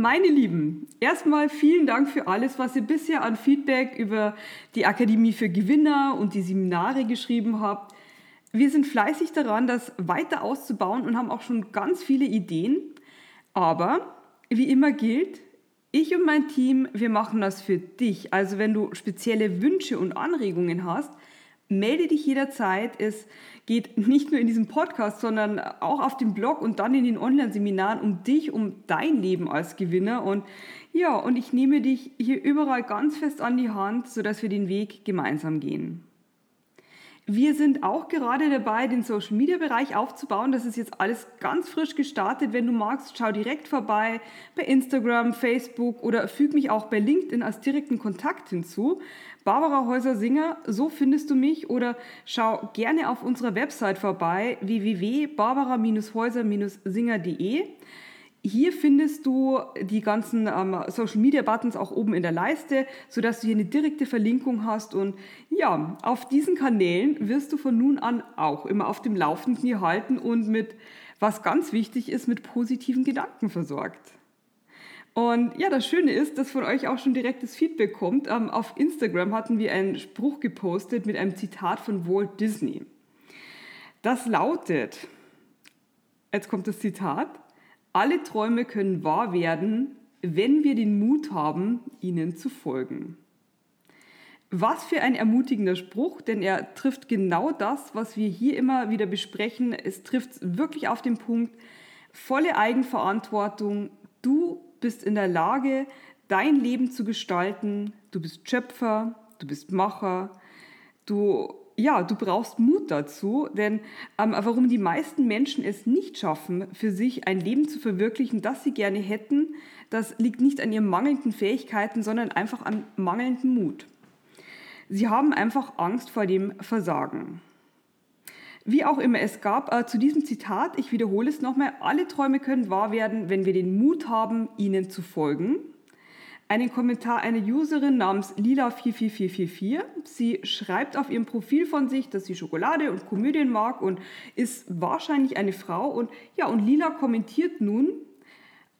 Meine Lieben, erstmal vielen Dank für alles, was ihr bisher an Feedback über die Akademie für Gewinner und die Seminare geschrieben habt. Wir sind fleißig daran, das weiter auszubauen und haben auch schon ganz viele Ideen. Aber wie immer gilt, ich und mein Team, wir machen das für dich. Also wenn du spezielle Wünsche und Anregungen hast, melde dich jederzeit. Es geht nicht nur in diesem Podcast, sondern auch auf dem Blog und dann in den Online-Seminaren um dich, um dein Leben als Gewinner. Und ja, und ich nehme dich hier überall ganz fest an die Hand, sodass wir den Weg gemeinsam gehen. Wir sind auch gerade dabei, den Social Media Bereich aufzubauen. Das ist jetzt alles ganz frisch gestartet. Wenn du magst, schau direkt vorbei bei Instagram, Facebook oder füg mich auch bei LinkedIn als direkten Kontakt hinzu. Barbara Häuser-Singer, so findest du mich oder schau gerne auf unserer Website vorbei www.barbara-häuser-singer.de. Hier findest du die ganzen ähm, Social Media Buttons auch oben in der Leiste, sodass du hier eine direkte Verlinkung hast. Und ja, auf diesen Kanälen wirst du von nun an auch immer auf dem Laufenden gehalten und mit, was ganz wichtig ist, mit positiven Gedanken versorgt. Und ja, das Schöne ist, dass von euch auch schon direktes Feedback kommt. Ähm, auf Instagram hatten wir einen Spruch gepostet mit einem Zitat von Walt Disney. Das lautet, jetzt kommt das Zitat, alle Träume können wahr werden, wenn wir den Mut haben, ihnen zu folgen. Was für ein ermutigender Spruch, denn er trifft genau das, was wir hier immer wieder besprechen. Es trifft wirklich auf den Punkt, volle Eigenverantwortung. Du bist in der Lage, dein Leben zu gestalten. Du bist Schöpfer, du bist Macher, du ja, du brauchst Mut dazu, denn ähm, warum die meisten Menschen es nicht schaffen, für sich ein Leben zu verwirklichen, das sie gerne hätten, das liegt nicht an ihren mangelnden Fähigkeiten, sondern einfach an mangelndem Mut. Sie haben einfach Angst vor dem Versagen. Wie auch immer, es gab äh, zu diesem Zitat, ich wiederhole es nochmal, alle Träume können wahr werden, wenn wir den Mut haben, ihnen zu folgen einen Kommentar einer Userin namens Lila44444. Sie schreibt auf ihrem Profil von sich, dass sie Schokolade und Komödien mag und ist wahrscheinlich eine Frau. Und ja, und Lila kommentiert nun,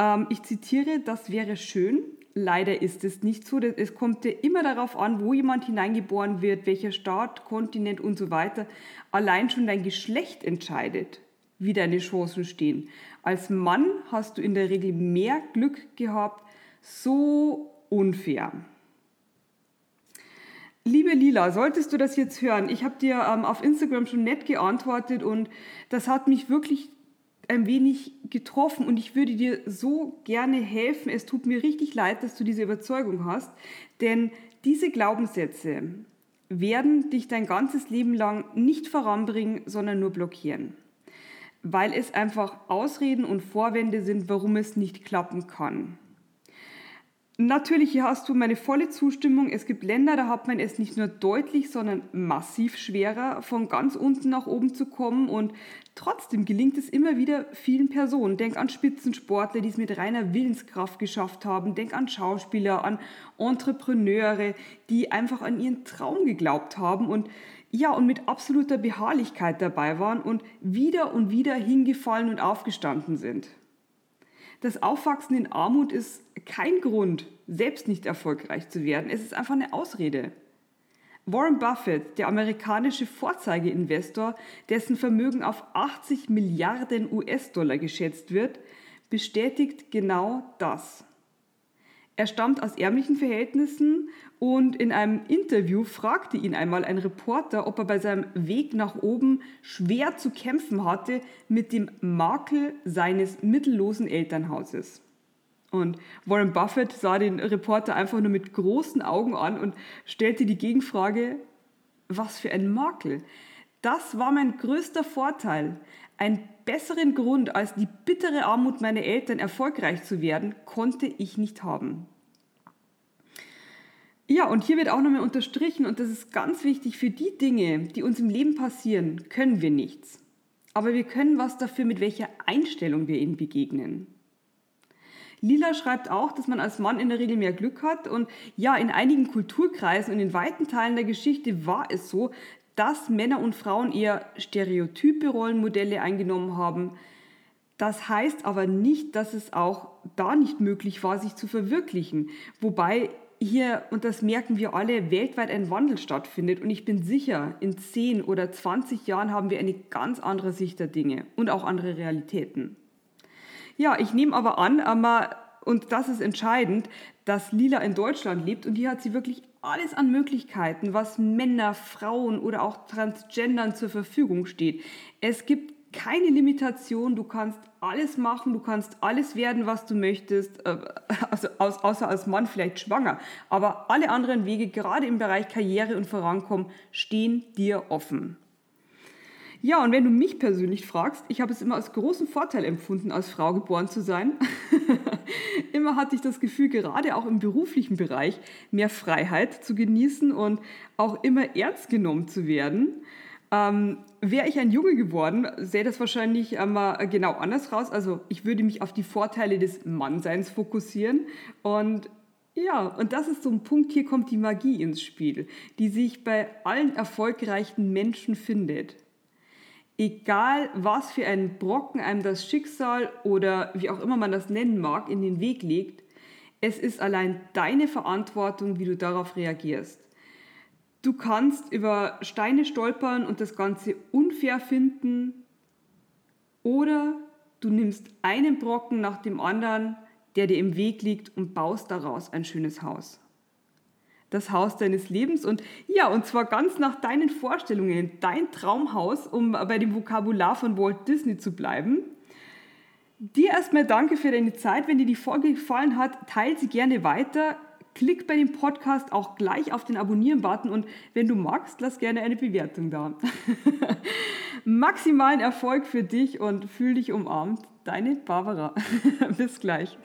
ähm, ich zitiere, das wäre schön. Leider ist es nicht so. Es kommt ja immer darauf an, wo jemand hineingeboren wird, welcher Staat, Kontinent und so weiter. Allein schon dein Geschlecht entscheidet, wie deine Chancen stehen. Als Mann hast du in der Regel mehr Glück gehabt, so unfair. Liebe Lila, solltest du das jetzt hören, ich habe dir ähm, auf Instagram schon nett geantwortet und das hat mich wirklich ein wenig getroffen und ich würde dir so gerne helfen. Es tut mir richtig leid, dass du diese Überzeugung hast, denn diese Glaubenssätze werden dich dein ganzes Leben lang nicht voranbringen, sondern nur blockieren. Weil es einfach Ausreden und Vorwände sind, warum es nicht klappen kann. Natürlich, hier hast du meine volle Zustimmung. Es gibt Länder, da hat man es nicht nur deutlich, sondern massiv schwerer, von ganz unten nach oben zu kommen. Und trotzdem gelingt es immer wieder vielen Personen. Denk an Spitzensportler, die es mit reiner Willenskraft geschafft haben. Denk an Schauspieler, an Entrepreneure, die einfach an ihren Traum geglaubt haben und ja, und mit absoluter Beharrlichkeit dabei waren und wieder und wieder hingefallen und aufgestanden sind. Das Aufwachsen in Armut ist kein Grund, selbst nicht erfolgreich zu werden. Es ist einfach eine Ausrede. Warren Buffett, der amerikanische Vorzeigeinvestor, dessen Vermögen auf 80 Milliarden US-Dollar geschätzt wird, bestätigt genau das. Er stammt aus ärmlichen Verhältnissen und in einem Interview fragte ihn einmal ein Reporter, ob er bei seinem Weg nach oben schwer zu kämpfen hatte mit dem Makel seines mittellosen Elternhauses. Und Warren Buffett sah den Reporter einfach nur mit großen Augen an und stellte die Gegenfrage, was für ein Makel. Das war mein größter Vorteil. Einen besseren Grund als die bittere Armut meiner Eltern erfolgreich zu werden, konnte ich nicht haben. Ja, und hier wird auch nochmal unterstrichen, und das ist ganz wichtig, für die Dinge, die uns im Leben passieren, können wir nichts. Aber wir können was dafür, mit welcher Einstellung wir ihnen begegnen. Lila schreibt auch, dass man als Mann in der Regel mehr Glück hat. Und ja, in einigen Kulturkreisen und in weiten Teilen der Geschichte war es so, dass Männer und Frauen eher stereotype Rollenmodelle eingenommen haben. Das heißt aber nicht, dass es auch da nicht möglich war, sich zu verwirklichen. Wobei hier, und das merken wir alle, weltweit ein Wandel stattfindet. Und ich bin sicher, in 10 oder 20 Jahren haben wir eine ganz andere Sicht der Dinge und auch andere Realitäten. Ja, ich nehme aber an, und das ist entscheidend, dass Lila in Deutschland lebt und hier hat sie wirklich alles an Möglichkeiten, was Männer, Frauen oder auch Transgendern zur Verfügung steht. Es gibt keine Limitation, du kannst alles machen, du kannst alles werden, was du möchtest, äh, also außer als Mann vielleicht schwanger. Aber alle anderen Wege, gerade im Bereich Karriere und Vorankommen, stehen dir offen. Ja, und wenn du mich persönlich fragst, ich habe es immer als großen Vorteil empfunden, als Frau geboren zu sein. immer hatte ich das Gefühl, gerade auch im beruflichen Bereich mehr Freiheit zu genießen und auch immer ernst genommen zu werden. Ähm, Wäre ich ein Junge geworden, sähe das wahrscheinlich einmal genau anders raus. Also ich würde mich auf die Vorteile des Mannseins fokussieren. Und ja, und das ist so ein Punkt, hier kommt die Magie ins Spiel, die sich bei allen erfolgreichen Menschen findet. Egal, was für einen Brocken einem das Schicksal oder wie auch immer man das nennen mag, in den Weg legt, es ist allein deine Verantwortung, wie du darauf reagierst. Du kannst über Steine stolpern und das Ganze unfair finden oder du nimmst einen Brocken nach dem anderen, der dir im Weg liegt und baust daraus ein schönes Haus. Das Haus deines Lebens und ja, und zwar ganz nach deinen Vorstellungen, dein Traumhaus, um bei dem Vokabular von Walt Disney zu bleiben. Dir erstmal danke für deine Zeit. Wenn dir die Folge gefallen hat, teile sie gerne weiter. Klick bei dem Podcast auch gleich auf den Abonnieren-Button und wenn du magst, lass gerne eine Bewertung da. Maximalen Erfolg für dich und fühl dich umarmt. Deine Barbara. Bis gleich.